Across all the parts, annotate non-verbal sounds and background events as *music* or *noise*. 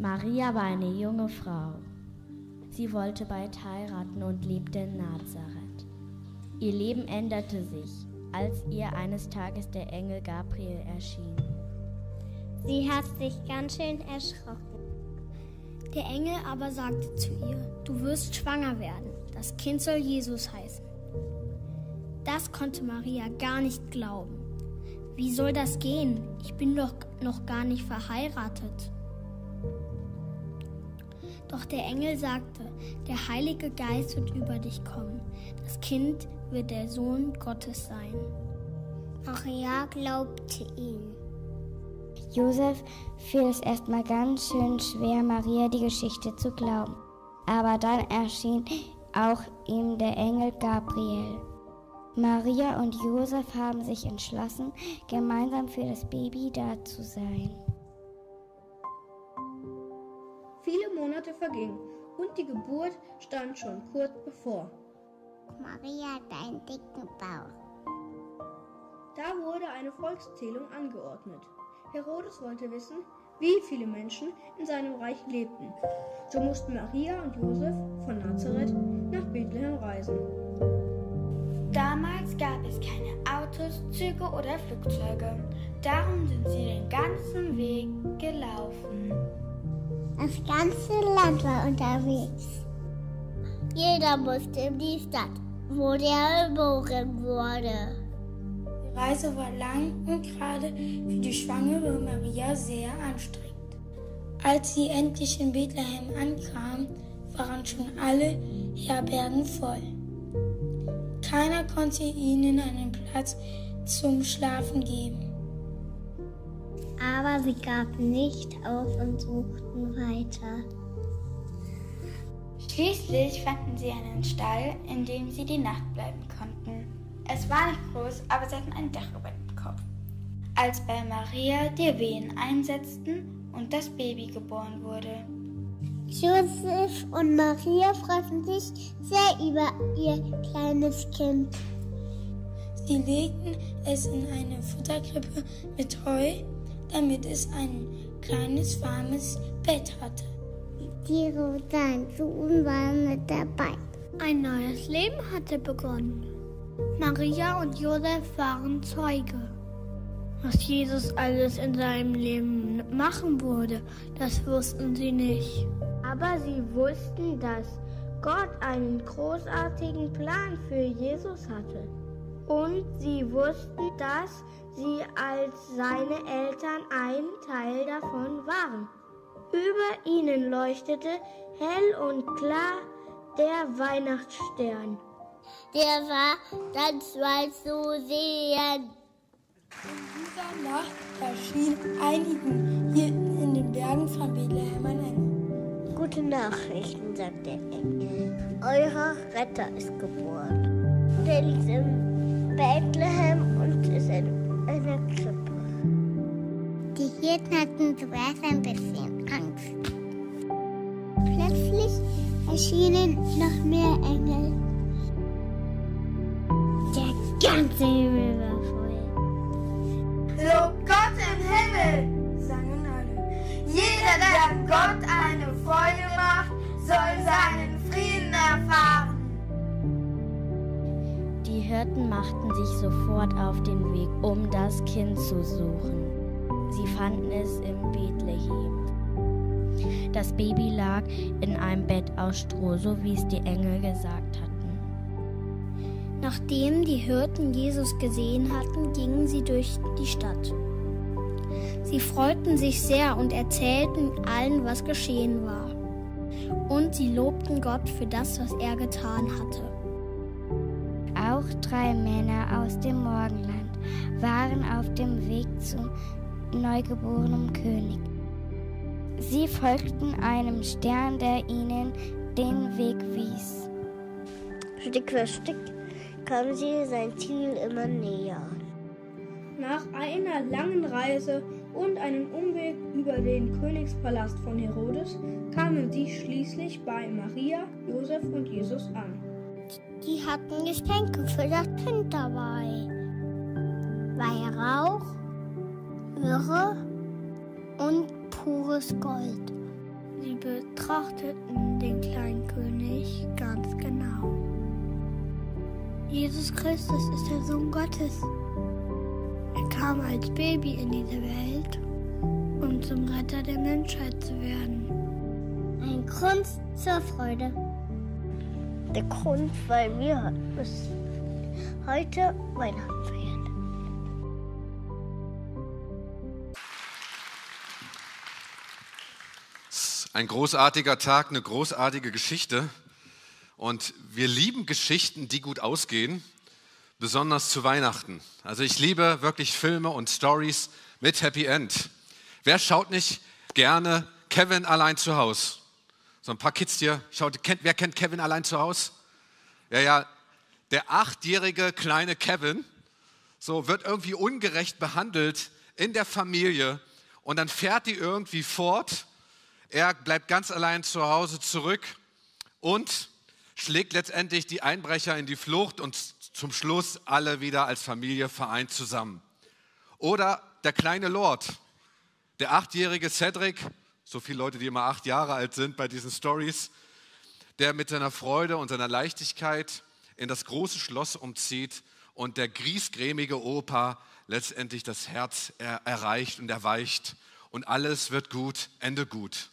Maria war eine junge Frau. Sie wollte bald heiraten und lebte in Nazareth. Ihr Leben änderte sich, als ihr eines Tages der Engel Gabriel erschien. Sie hat sich ganz schön erschrocken. Der Engel aber sagte zu ihr, du wirst schwanger werden, das Kind soll Jesus heißen. Das konnte Maria gar nicht glauben. Wie soll das gehen? Ich bin doch noch gar nicht verheiratet. Doch der Engel sagte, der Heilige Geist wird über dich kommen. Das Kind wird der Sohn Gottes sein. Maria glaubte ihm. Josef fiel es erstmal ganz schön schwer, Maria die Geschichte zu glauben. Aber dann erschien auch ihm der Engel Gabriel. Maria und Josef haben sich entschlossen, gemeinsam für das Baby da zu sein. Vergingen und die Geburt stand schon kurz bevor. Maria hat einen dicken Bauch. Da wurde eine Volkszählung angeordnet. Herodes wollte wissen, wie viele Menschen in seinem Reich lebten. So mussten Maria und Josef von Nazareth nach Bethlehem reisen. Damals gab es keine Autos, Züge oder Flugzeuge. Darum sind sie den ganzen Weg gelaufen. Das ganze Land war unterwegs. Jeder musste in die Stadt, wo der geboren wurde. Die Reise war lang und gerade für die schwangere Maria sehr anstrengend. Als sie endlich in Bethlehem ankam, waren schon alle Herbergen voll. Keiner konnte ihnen einen Platz zum Schlafen geben. Aber sie gaben nicht auf und suchten weiter. Schließlich fanden sie einen Stall, in dem sie die Nacht bleiben konnten. Es war nicht groß, aber sie hatten ein Dach über dem Kopf. Als bei Maria die Wehen einsetzten und das Baby geboren wurde. Josef und Maria freuten sich sehr über ihr kleines Kind. Sie legten es in eine Futterkrippe mit Heu, damit es ein kleines warmes Bett hatte. Die Suchen waren mit dabei. Ein neues Leben hatte begonnen. Maria und Josef waren Zeuge. Was Jesus alles in seinem Leben machen würde, das wussten sie nicht. Aber sie wussten, dass Gott einen großartigen Plan für Jesus hatte. Und sie wussten, dass sie als seine Eltern ein Teil davon waren. Über ihnen leuchtete hell und klar der Weihnachtsstern. Der war ganz weit zu sehen. In dieser Nacht erschien einigen Hirten in den Bergen von Bethlehem ein Engel. Gute Nachrichten, sagt der Engel. Euer Retter ist geboren. Der liegt in Bethlehem und ist in einer Krippe. Die Hirten hatten zuerst ein bisschen Angst. Plötzlich erschienen noch mehr Engel. Der ganze Himmel Hirten machten sich sofort auf den Weg, um das Kind zu suchen. Sie fanden es in Bethlehem. Das Baby lag in einem Bett aus Stroh, so wie es die Engel gesagt hatten. Nachdem die Hirten Jesus gesehen hatten, gingen sie durch die Stadt. Sie freuten sich sehr und erzählten allen, was geschehen war. Und sie lobten Gott für das, was er getan hatte. Auch drei Männer aus dem Morgenland waren auf dem Weg zum neugeborenen König. Sie folgten einem Stern, der ihnen den Weg wies. Stück für Stück kamen sie sein Ziel immer näher. Nach einer langen Reise und einem Umweg über den Königspalast von Herodes kamen sie schließlich bei Maria, Josef und Jesus an. Die hatten Geschenke für das Kind dabei. Weihrauch, Myrrhe und pures Gold. Sie betrachteten den kleinen König ganz genau. Jesus Christus ist der Sohn Gottes. Er kam als Baby in diese Welt, um zum Retter der Menschheit zu werden. Ein Grund zur Freude. Der Grund, weil wir heute Weihnachten feiern. Ein großartiger Tag, eine großartige Geschichte. Und wir lieben Geschichten, die gut ausgehen, besonders zu Weihnachten. Also ich liebe wirklich Filme und Stories mit Happy End. Wer schaut nicht gerne Kevin allein zu Hause? So ein paar Kids hier. Schaut, kennt, wer kennt Kevin allein zu Hause? Ja, ja, der achtjährige kleine Kevin so wird irgendwie ungerecht behandelt in der Familie und dann fährt die irgendwie fort. Er bleibt ganz allein zu Hause zurück und schlägt letztendlich die Einbrecher in die Flucht und zum Schluss alle wieder als Familie vereint zusammen. Oder der kleine Lord, der achtjährige Cedric, so viele Leute, die immer acht Jahre alt sind bei diesen Stories, der mit seiner Freude und seiner Leichtigkeit in das große Schloss umzieht und der griesgrämige Opa letztendlich das Herz er erreicht und erweicht und alles wird gut, Ende gut.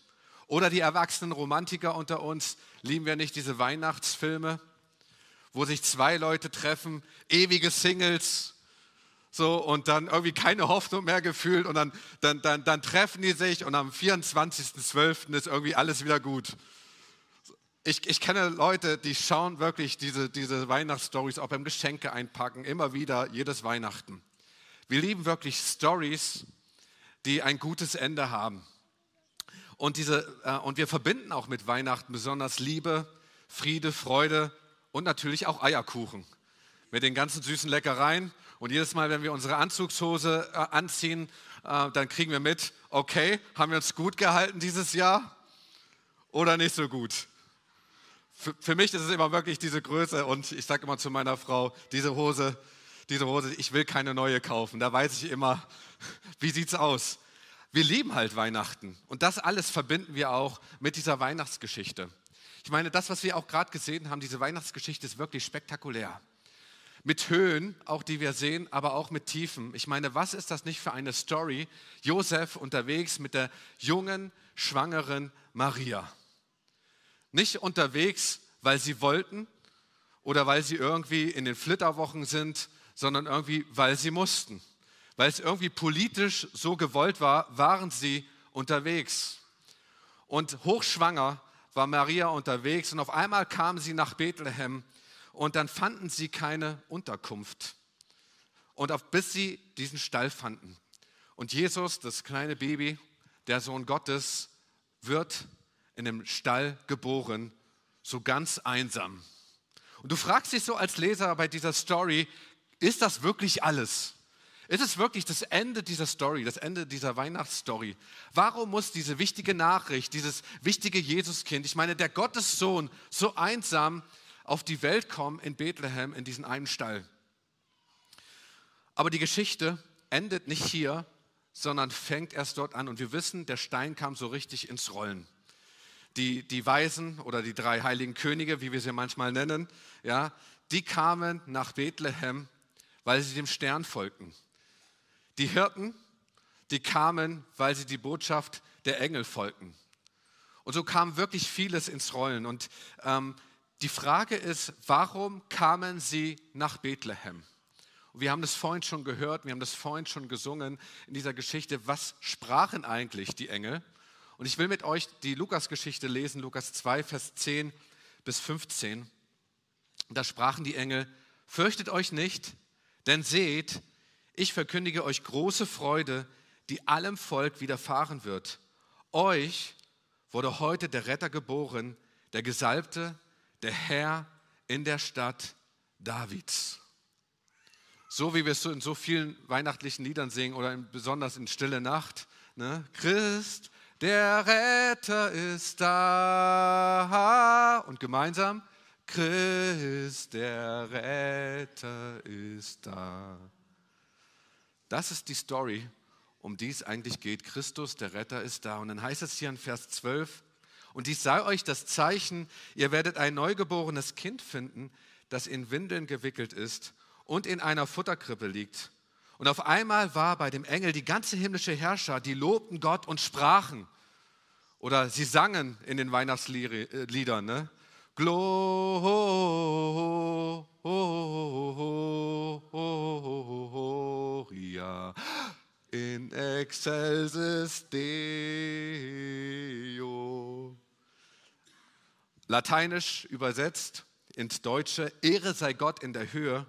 Oder die erwachsenen Romantiker unter uns, lieben wir nicht diese Weihnachtsfilme, wo sich zwei Leute treffen, ewige Singles, so und dann irgendwie keine Hoffnung mehr gefühlt und dann, dann, dann, dann treffen die sich und am 24.12. ist irgendwie alles wieder gut. Ich, ich kenne Leute, die schauen wirklich diese, diese Weihnachtsstories auch beim Geschenke einpacken, immer wieder, jedes Weihnachten. Wir lieben wirklich Stories, die ein gutes Ende haben. Und, diese, äh, und wir verbinden auch mit Weihnachten besonders Liebe, Friede, Freude und natürlich auch Eierkuchen. Mit den ganzen süßen Leckereien. Und jedes Mal, wenn wir unsere Anzugshose äh, anziehen, äh, dann kriegen wir mit, okay, haben wir uns gut gehalten dieses Jahr oder nicht so gut? Für, für mich ist es immer wirklich diese Größe und ich sage immer zu meiner Frau, diese Hose, diese Hose, ich will keine neue kaufen. Da weiß ich immer, *laughs* wie sieht's aus? wir lieben halt Weihnachten. Und das alles verbinden wir auch mit dieser Weihnachtsgeschichte. Ich meine, das, was wir auch gerade gesehen haben, diese Weihnachtsgeschichte ist wirklich spektakulär. Mit Höhen, auch die wir sehen, aber auch mit Tiefen. Ich meine, was ist das nicht für eine Story? Josef unterwegs mit der jungen, schwangeren Maria. Nicht unterwegs, weil sie wollten oder weil sie irgendwie in den Flitterwochen sind, sondern irgendwie, weil sie mussten weil es irgendwie politisch so gewollt war, waren sie unterwegs. Und hochschwanger war Maria unterwegs und auf einmal kam sie nach Bethlehem und dann fanden sie keine Unterkunft. Und auf, bis sie diesen Stall fanden. Und Jesus, das kleine Baby, der Sohn Gottes, wird in einem Stall geboren, so ganz einsam. Und du fragst dich so als Leser bei dieser Story, ist das wirklich alles? Ist es wirklich das Ende dieser Story, das Ende dieser Weihnachtsstory? Warum muss diese wichtige Nachricht, dieses wichtige Jesuskind, ich meine, der Gottessohn, so einsam auf die Welt kommen in Bethlehem, in diesen einen Stall? Aber die Geschichte endet nicht hier, sondern fängt erst dort an. Und wir wissen, der Stein kam so richtig ins Rollen. Die, die Weisen oder die drei heiligen Könige, wie wir sie manchmal nennen, ja, die kamen nach Bethlehem, weil sie dem Stern folgten. Die Hirten, die kamen, weil sie die Botschaft der Engel folgten. Und so kam wirklich vieles ins Rollen. Und ähm, die Frage ist, warum kamen sie nach Bethlehem? Wir haben das vorhin schon gehört, wir haben das vorhin schon gesungen in dieser Geschichte. Was sprachen eigentlich die Engel? Und ich will mit euch die Lukas-Geschichte lesen, Lukas 2, Vers 10 bis 15. Da sprachen die Engel, fürchtet euch nicht, denn seht, ich verkündige euch große Freude, die allem Volk widerfahren wird. Euch wurde heute der Retter geboren, der Gesalbte, der Herr in der Stadt Davids. So wie wir es in so vielen weihnachtlichen Liedern singen oder in, besonders in Stille Nacht. Ne? Christ, der Retter ist da. Und gemeinsam, Christ, der Retter ist da. Das ist die Story, um die es eigentlich geht. Christus, der Retter, ist da. Und dann heißt es hier in Vers 12, Und dies sei euch das Zeichen, ihr werdet ein neugeborenes Kind finden, das in Windeln gewickelt ist und in einer Futterkrippe liegt. Und auf einmal war bei dem Engel die ganze himmlische Herrscher, die lobten Gott und sprachen. Oder sie sangen in den Weihnachtsliedern, ne? Gloria in excelsis Deo. Lateinisch übersetzt ins Deutsche, Ehre sei Gott in der Höhe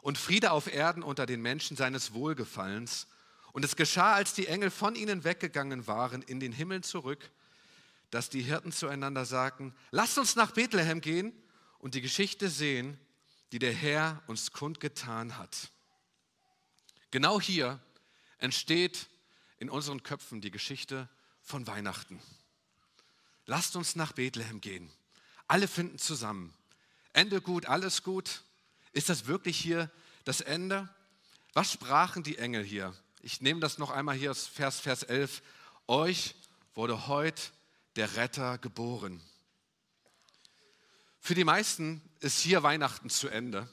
und Friede auf Erden unter den Menschen seines Wohlgefallens. Und es geschah, als die Engel von ihnen weggegangen waren, in den Himmel zurück, dass die Hirten zueinander sagten, lasst uns nach Bethlehem gehen und die Geschichte sehen, die der Herr uns kundgetan hat. Genau hier entsteht in unseren Köpfen die Geschichte von Weihnachten. Lasst uns nach Bethlehem gehen. Alle finden zusammen. Ende gut, alles gut. Ist das wirklich hier das Ende? Was sprachen die Engel hier? Ich nehme das noch einmal hier aus Vers, Vers 11. Euch wurde heute der Retter geboren. Für die meisten ist hier Weihnachten zu Ende.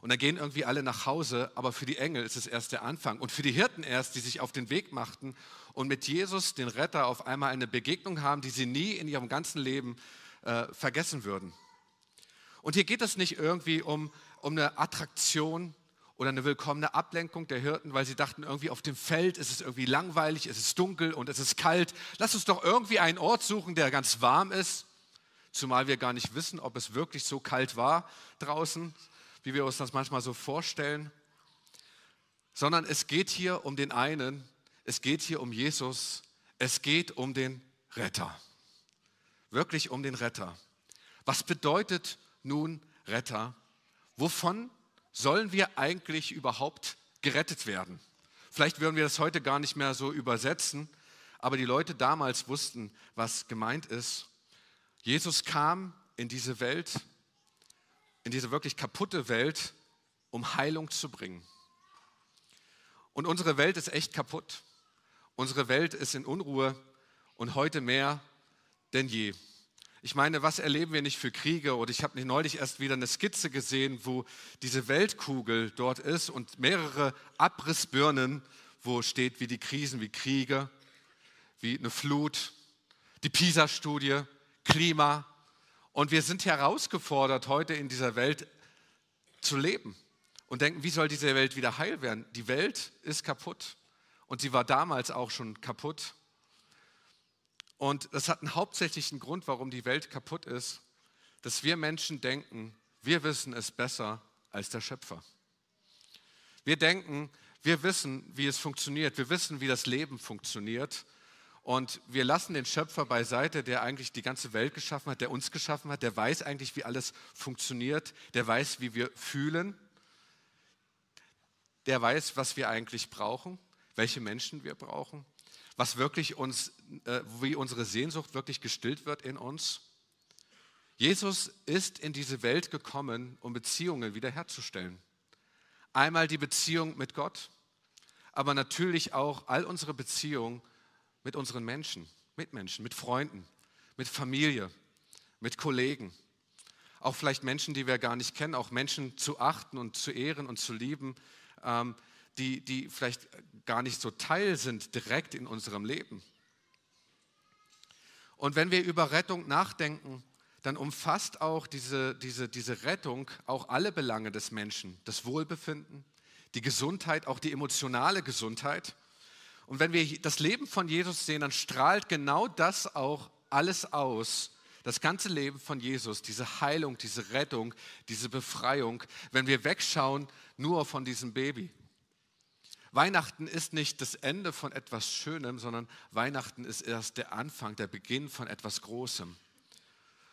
Und dann gehen irgendwie alle nach Hause, aber für die Engel ist es erst der Anfang. Und für die Hirten erst, die sich auf den Weg machten und mit Jesus, den Retter, auf einmal eine Begegnung haben, die sie nie in ihrem ganzen Leben äh, vergessen würden. Und hier geht es nicht irgendwie um um eine Attraktion oder eine willkommene Ablenkung der Hirten, weil sie dachten, irgendwie auf dem Feld ist es irgendwie langweilig, es ist dunkel und es ist kalt. Lass uns doch irgendwie einen Ort suchen, der ganz warm ist, zumal wir gar nicht wissen, ob es wirklich so kalt war draußen, wie wir uns das manchmal so vorstellen. Sondern es geht hier um den einen, es geht hier um Jesus, es geht um den Retter. Wirklich um den Retter. Was bedeutet nun Retter? Wovon sollen wir eigentlich überhaupt gerettet werden? Vielleicht würden wir das heute gar nicht mehr so übersetzen, aber die Leute damals wussten, was gemeint ist. Jesus kam in diese Welt, in diese wirklich kaputte Welt, um Heilung zu bringen. Und unsere Welt ist echt kaputt. Unsere Welt ist in Unruhe und heute mehr denn je. Ich meine, was erleben wir nicht für Kriege? Oder ich habe neulich erst wieder eine Skizze gesehen, wo diese Weltkugel dort ist und mehrere Abrissbirnen, wo steht, wie die Krisen, wie Kriege, wie eine Flut, die PISA-Studie, Klima. Und wir sind herausgefordert, heute in dieser Welt zu leben und denken, wie soll diese Welt wieder heil werden? Die Welt ist kaputt und sie war damals auch schon kaputt. Und das hat einen hauptsächlichen Grund, warum die Welt kaputt ist, dass wir Menschen denken, wir wissen es besser als der Schöpfer. Wir denken, wir wissen, wie es funktioniert, wir wissen, wie das Leben funktioniert. Und wir lassen den Schöpfer beiseite, der eigentlich die ganze Welt geschaffen hat, der uns geschaffen hat, der weiß eigentlich, wie alles funktioniert, der weiß, wie wir fühlen, der weiß, was wir eigentlich brauchen, welche Menschen wir brauchen was wirklich uns, äh, wie unsere Sehnsucht wirklich gestillt wird in uns. Jesus ist in diese Welt gekommen, um Beziehungen wiederherzustellen. Einmal die Beziehung mit Gott, aber natürlich auch all unsere Beziehungen mit unseren Menschen, Mitmenschen, mit Freunden, mit Familie, mit Kollegen. Auch vielleicht Menschen, die wir gar nicht kennen, auch Menschen zu achten und zu ehren und zu lieben, ähm, die, die vielleicht gar nicht so Teil sind direkt in unserem Leben. Und wenn wir über Rettung nachdenken, dann umfasst auch diese, diese, diese Rettung auch alle Belange des Menschen, das Wohlbefinden, die Gesundheit, auch die emotionale Gesundheit. Und wenn wir das Leben von Jesus sehen, dann strahlt genau das auch alles aus, das ganze Leben von Jesus, diese Heilung, diese Rettung, diese Befreiung, wenn wir wegschauen nur von diesem Baby. Weihnachten ist nicht das Ende von etwas Schönem, sondern Weihnachten ist erst der Anfang, der Beginn von etwas Großem.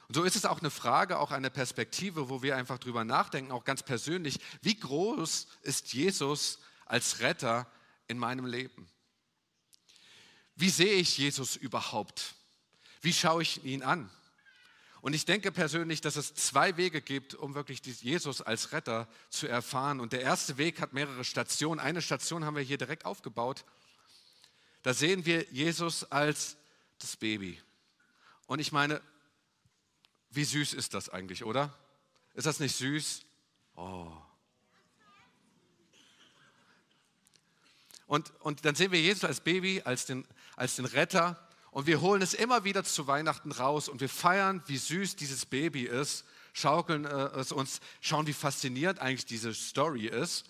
Und so ist es auch eine Frage, auch eine Perspektive, wo wir einfach drüber nachdenken, auch ganz persönlich, wie groß ist Jesus als Retter in meinem Leben? Wie sehe ich Jesus überhaupt? Wie schaue ich ihn an? Und ich denke persönlich, dass es zwei Wege gibt, um wirklich Jesus als Retter zu erfahren. Und der erste Weg hat mehrere Stationen. Eine Station haben wir hier direkt aufgebaut. Da sehen wir Jesus als das Baby. Und ich meine, wie süß ist das eigentlich, oder? Ist das nicht süß? Oh. Und, und dann sehen wir Jesus als Baby, als den, als den Retter. Und wir holen es immer wieder zu Weihnachten raus und wir feiern, wie süß dieses Baby ist, schaukeln äh, es uns, schauen, wie faszinierend eigentlich diese Story ist,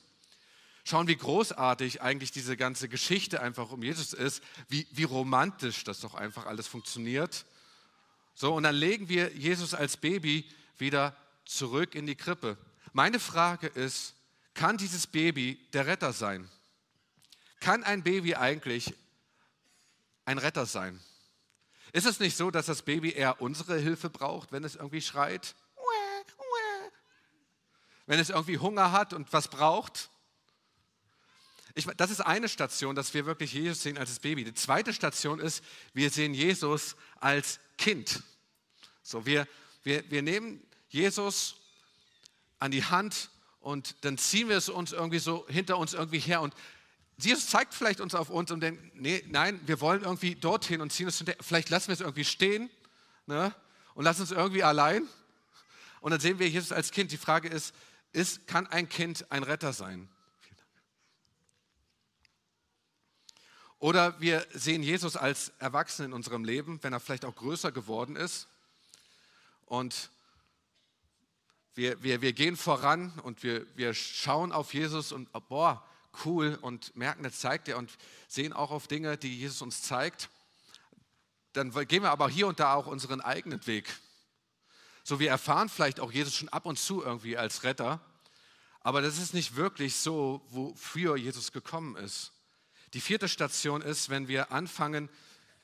schauen, wie großartig eigentlich diese ganze Geschichte einfach um Jesus ist, wie, wie romantisch das doch einfach alles funktioniert. So, und dann legen wir Jesus als Baby wieder zurück in die Krippe. Meine Frage ist, kann dieses Baby der Retter sein? Kann ein Baby eigentlich ein Retter sein? Ist es nicht so, dass das Baby eher unsere Hilfe braucht, wenn es irgendwie schreit? Wenn es irgendwie Hunger hat und was braucht? Ich, das ist eine Station, dass wir wirklich Jesus sehen als das Baby. Die zweite Station ist, wir sehen Jesus als Kind. So, wir, wir, wir nehmen Jesus an die Hand und dann ziehen wir es uns irgendwie so hinter uns irgendwie her und Jesus zeigt vielleicht uns auf uns und denkt, nee, nein, wir wollen irgendwie dorthin und ziehen es hinterher. Vielleicht lassen wir es irgendwie stehen ne, und lassen es irgendwie allein. Und dann sehen wir Jesus als Kind. Die Frage ist, ist, kann ein Kind ein Retter sein? Oder wir sehen Jesus als Erwachsenen in unserem Leben, wenn er vielleicht auch größer geworden ist. Und wir, wir, wir gehen voran und wir, wir schauen auf Jesus und boah, cool und merken, das zeigt er und sehen auch auf Dinge, die Jesus uns zeigt. Dann gehen wir aber hier und da auch unseren eigenen Weg. So, wir erfahren vielleicht auch Jesus schon ab und zu irgendwie als Retter, aber das ist nicht wirklich so, wofür Jesus gekommen ist. Die vierte Station ist, wenn wir anfangen,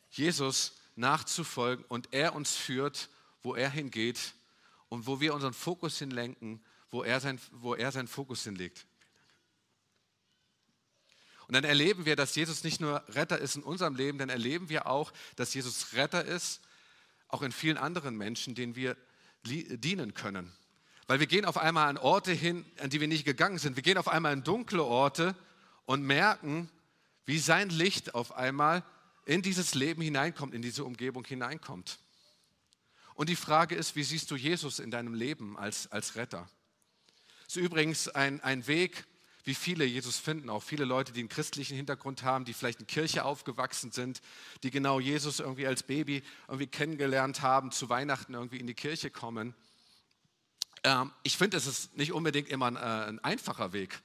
Jesus nachzufolgen und er uns führt, wo er hingeht und wo wir unseren Fokus hinlenken, wo er, sein, wo er seinen Fokus hinlegt. Und dann erleben wir, dass Jesus nicht nur Retter ist in unserem Leben, dann erleben wir auch, dass Jesus Retter ist, auch in vielen anderen Menschen, denen wir dienen können. Weil wir gehen auf einmal an Orte hin, an die wir nicht gegangen sind. Wir gehen auf einmal in dunkle Orte und merken, wie sein Licht auf einmal in dieses Leben hineinkommt, in diese Umgebung hineinkommt. Und die Frage ist, wie siehst du Jesus in deinem Leben als, als Retter? Das ist übrigens ein, ein Weg, wie viele Jesus finden, auch viele Leute, die einen christlichen Hintergrund haben, die vielleicht in Kirche aufgewachsen sind, die genau Jesus irgendwie als Baby irgendwie kennengelernt haben, zu Weihnachten irgendwie in die Kirche kommen. Ähm, ich finde, es ist nicht unbedingt immer ein, äh, ein einfacher Weg.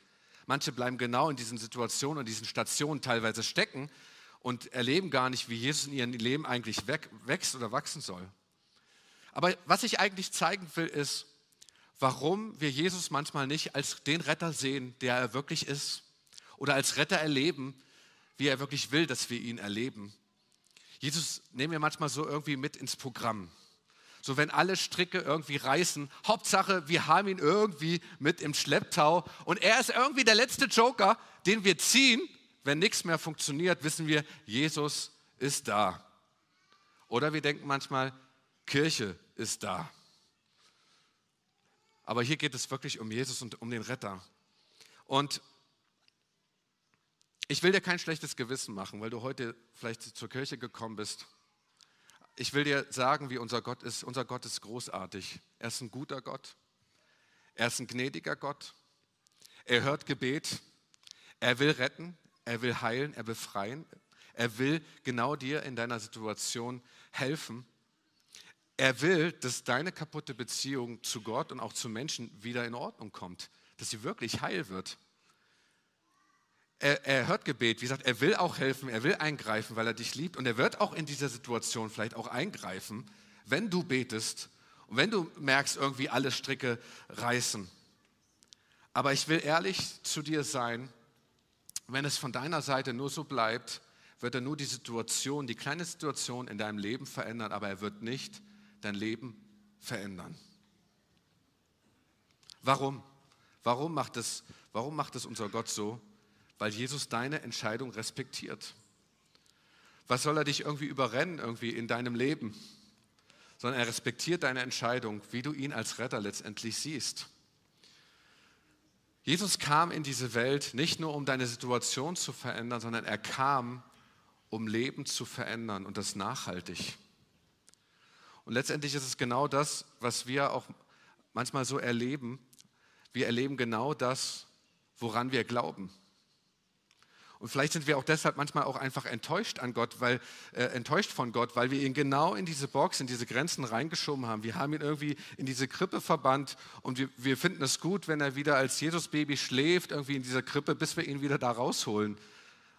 Manche bleiben genau in diesen Situationen und diesen Stationen teilweise stecken und erleben gar nicht, wie Jesus in ihrem Leben eigentlich wächst oder wachsen soll. Aber was ich eigentlich zeigen will, ist, warum wir Jesus manchmal nicht als den Retter sehen, der er wirklich ist, oder als Retter erleben, wie er wirklich will, dass wir ihn erleben. Jesus nehmen wir manchmal so irgendwie mit ins Programm. So wenn alle Stricke irgendwie reißen, Hauptsache, wir haben ihn irgendwie mit im Schlepptau und er ist irgendwie der letzte Joker, den wir ziehen. Wenn nichts mehr funktioniert, wissen wir, Jesus ist da. Oder wir denken manchmal, Kirche ist da. Aber hier geht es wirklich um Jesus und um den Retter. Und ich will dir kein schlechtes Gewissen machen, weil du heute vielleicht zur Kirche gekommen bist. Ich will dir sagen, wie unser Gott ist. Unser Gott ist großartig. Er ist ein guter Gott. Er ist ein gnädiger Gott. Er hört Gebet. Er will retten. Er will heilen. Er will befreien. Er will genau dir in deiner Situation helfen. Er will, dass deine kaputte Beziehung zu Gott und auch zu Menschen wieder in Ordnung kommt, dass sie wirklich heil wird. Er, er, hört Gebet, wie gesagt, er will auch helfen, er will eingreifen, weil er dich liebt und er wird auch in dieser Situation vielleicht auch eingreifen, wenn du betest und wenn du merkst, irgendwie alle Stricke reißen. Aber ich will ehrlich zu dir sein, wenn es von deiner Seite nur so bleibt, wird er nur die Situation, die kleine Situation in deinem Leben verändern, aber er wird nicht dein Leben verändern. Warum? Warum macht es, warum macht es unser Gott so? Weil Jesus deine Entscheidung respektiert. Was soll er dich irgendwie überrennen irgendwie in deinem Leben? Sondern er respektiert deine Entscheidung, wie du ihn als Retter letztendlich siehst. Jesus kam in diese Welt nicht nur, um deine Situation zu verändern, sondern er kam, um Leben zu verändern und das nachhaltig. Und letztendlich ist es genau das, was wir auch manchmal so erleben. Wir erleben genau das, woran wir glauben. Und vielleicht sind wir auch deshalb manchmal auch einfach enttäuscht an Gott, weil äh, enttäuscht von Gott, weil wir ihn genau in diese Box, in diese Grenzen reingeschoben haben. Wir haben ihn irgendwie in diese Krippe verbannt und wir, wir finden es gut, wenn er wieder als Jesusbaby schläft, irgendwie in dieser Krippe, bis wir ihn wieder da rausholen.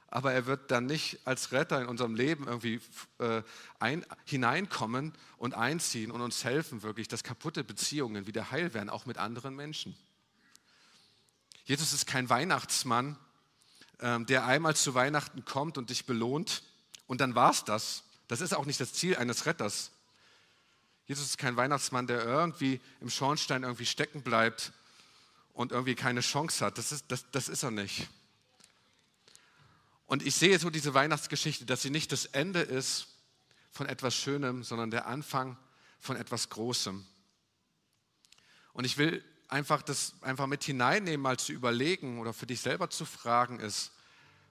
Aber er wird dann nicht als Retter in unserem Leben irgendwie äh, ein, hineinkommen und einziehen und uns helfen, wirklich, dass kaputte Beziehungen wieder heil werden, auch mit anderen Menschen. Jesus ist kein Weihnachtsmann, ähm, der einmal zu Weihnachten kommt und dich belohnt und dann war es das. Das ist auch nicht das Ziel eines Retters. Jesus ist kein Weihnachtsmann, der irgendwie im Schornstein irgendwie stecken bleibt und irgendwie keine Chance hat. Das ist, das, das ist er nicht. Und ich sehe so diese Weihnachtsgeschichte, dass sie nicht das Ende ist von etwas Schönem, sondern der Anfang von etwas Großem. Und ich will einfach das einfach mit hineinnehmen, mal zu überlegen oder für dich selber zu fragen ist,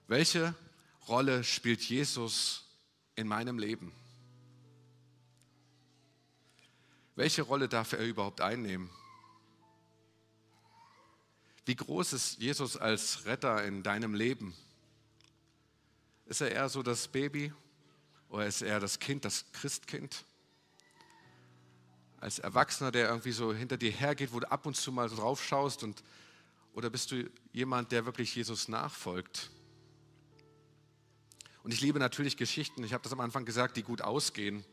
welche Rolle spielt Jesus in meinem Leben? Welche Rolle darf er überhaupt einnehmen? Wie groß ist Jesus als Retter in deinem Leben? Ist er eher so das Baby oder ist er das Kind, das Christkind? als Erwachsener, der irgendwie so hinter dir hergeht, wo du ab und zu mal drauf schaust? Und, oder bist du jemand, der wirklich Jesus nachfolgt? Und ich liebe natürlich Geschichten, ich habe das am Anfang gesagt, die gut ausgehen.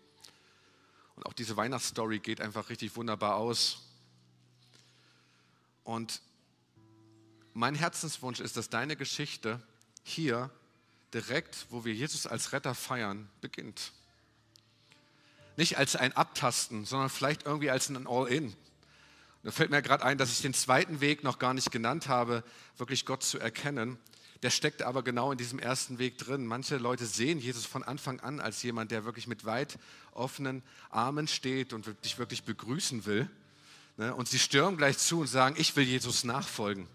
Und auch diese Weihnachtsstory geht einfach richtig wunderbar aus. Und mein Herzenswunsch ist, dass deine Geschichte hier direkt, wo wir Jesus als Retter feiern, beginnt. Nicht als ein Abtasten, sondern vielleicht irgendwie als ein All-In. Da fällt mir gerade ein, dass ich den zweiten Weg noch gar nicht genannt habe, wirklich Gott zu erkennen. Der steckt aber genau in diesem ersten Weg drin. Manche Leute sehen Jesus von Anfang an als jemand, der wirklich mit weit offenen Armen steht und dich wirklich begrüßen will. Ne? Und sie stürmen gleich zu und sagen, ich will Jesus nachfolgen.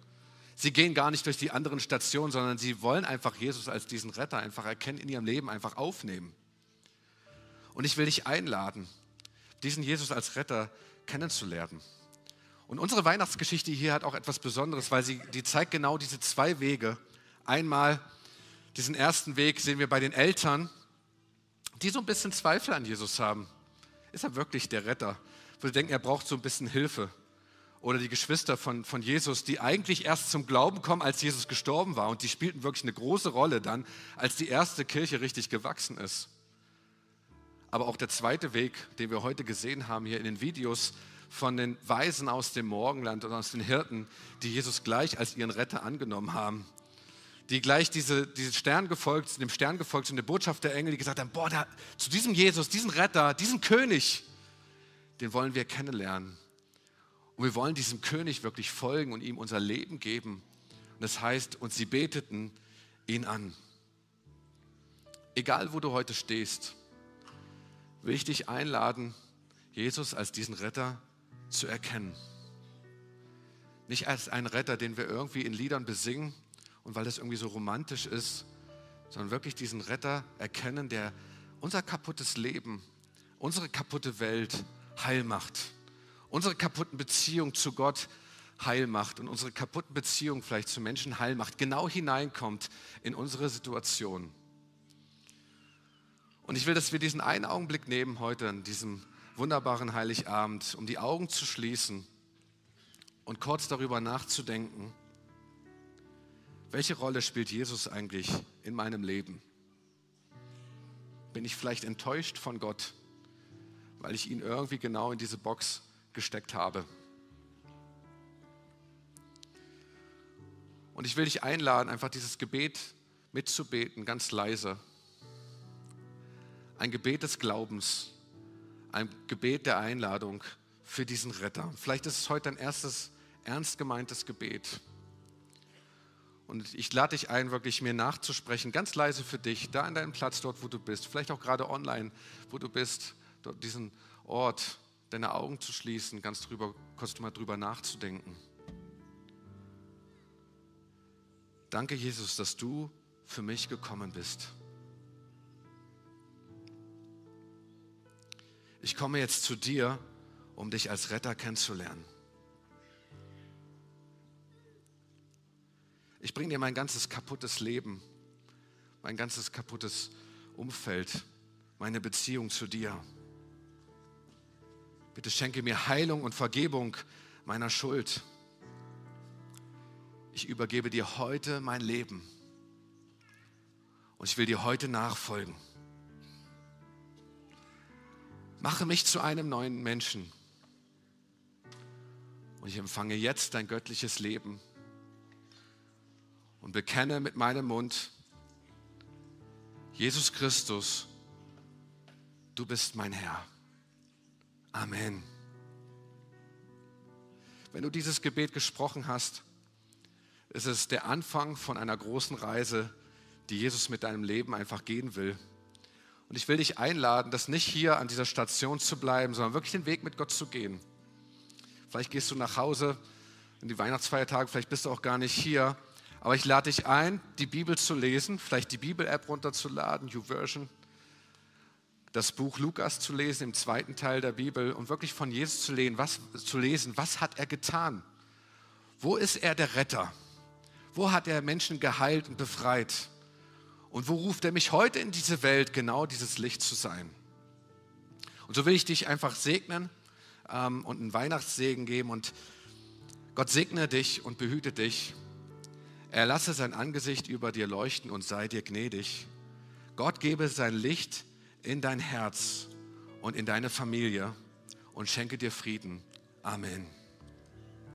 Sie gehen gar nicht durch die anderen Stationen, sondern sie wollen einfach Jesus als diesen Retter einfach erkennen, in ihrem Leben einfach aufnehmen. Und ich will dich einladen, diesen Jesus als Retter kennenzulernen. Und unsere Weihnachtsgeschichte hier hat auch etwas Besonderes, weil sie die zeigt genau diese zwei Wege. Einmal diesen ersten Weg sehen wir bei den Eltern, die so ein bisschen Zweifel an Jesus haben. Ist er wirklich der Retter? Wo sie denken, er braucht so ein bisschen Hilfe. Oder die Geschwister von, von Jesus, die eigentlich erst zum Glauben kommen, als Jesus gestorben war. Und die spielten wirklich eine große Rolle dann, als die erste Kirche richtig gewachsen ist. Aber auch der zweite Weg, den wir heute gesehen haben hier in den Videos von den Weisen aus dem Morgenland und aus den Hirten, die Jesus gleich als ihren Retter angenommen haben. Die gleich diese, diese Stern gefolgt, dem Stern gefolgt sind, der Botschaft der Engel, die gesagt haben, boah, da, zu diesem Jesus, diesen Retter, diesen König, den wollen wir kennenlernen. Und wir wollen diesem König wirklich folgen und ihm unser Leben geben. Und das heißt, und sie beteten ihn an. Egal, wo du heute stehst, will ich dich einladen, Jesus als diesen Retter zu erkennen. Nicht als einen Retter, den wir irgendwie in Liedern besingen und weil das irgendwie so romantisch ist, sondern wirklich diesen Retter erkennen, der unser kaputtes Leben, unsere kaputte Welt heil macht, unsere kaputten Beziehungen zu Gott heil macht und unsere kaputten Beziehungen vielleicht zu Menschen heil macht, genau hineinkommt in unsere Situation. Und ich will, dass wir diesen einen Augenblick nehmen heute an diesem wunderbaren Heiligabend, um die Augen zu schließen und kurz darüber nachzudenken, welche Rolle spielt Jesus eigentlich in meinem Leben? Bin ich vielleicht enttäuscht von Gott, weil ich ihn irgendwie genau in diese Box gesteckt habe? Und ich will dich einladen, einfach dieses Gebet mitzubeten, ganz leise ein Gebet des Glaubens, ein Gebet der Einladung für diesen Retter. Vielleicht ist es heute ein erstes ernst gemeintes Gebet. Und ich lade dich ein, wirklich mir nachzusprechen, ganz leise für dich, da an deinem Platz, dort, wo du bist, vielleicht auch gerade online, wo du bist, dort diesen Ort, deine Augen zu schließen, ganz drüber, kurz mal drüber nachzudenken. Danke, Jesus, dass du für mich gekommen bist. ich komme jetzt zu dir, um dich als Retter kennenzulernen. Ich bringe dir mein ganzes kaputtes Leben, mein ganzes kaputtes Umfeld, meine Beziehung zu dir. Bitte schenke mir Heilung und Vergebung meiner Schuld. Ich übergebe dir heute mein Leben und ich will dir heute nachfolgen. Mache mich zu einem neuen Menschen und ich empfange jetzt dein göttliches Leben und bekenne mit meinem Mund, Jesus Christus, du bist mein Herr. Amen. Wenn du dieses Gebet gesprochen hast, ist es der Anfang von einer großen Reise, die Jesus mit deinem Leben einfach gehen will. Und ich will dich einladen, das nicht hier an dieser Station zu bleiben, sondern wirklich den Weg mit Gott zu gehen. Vielleicht gehst du nach Hause in die Weihnachtsfeiertage, vielleicht bist du auch gar nicht hier. Aber ich lade dich ein, die Bibel zu lesen, vielleicht die Bibel-App runterzuladen, YouVersion, das Buch Lukas zu lesen im zweiten Teil der Bibel und wirklich von Jesus zu lesen, was, zu lesen, was hat er getan? Wo ist er der Retter? Wo hat er Menschen geheilt und befreit? Und wo ruft er mich heute in diese Welt, genau dieses Licht zu sein? Und so will ich dich einfach segnen ähm, und einen Weihnachtssegen geben und Gott segne dich und behüte dich. Er lasse sein Angesicht über dir leuchten und sei dir gnädig. Gott gebe sein Licht in dein Herz und in deine Familie und schenke dir Frieden. Amen.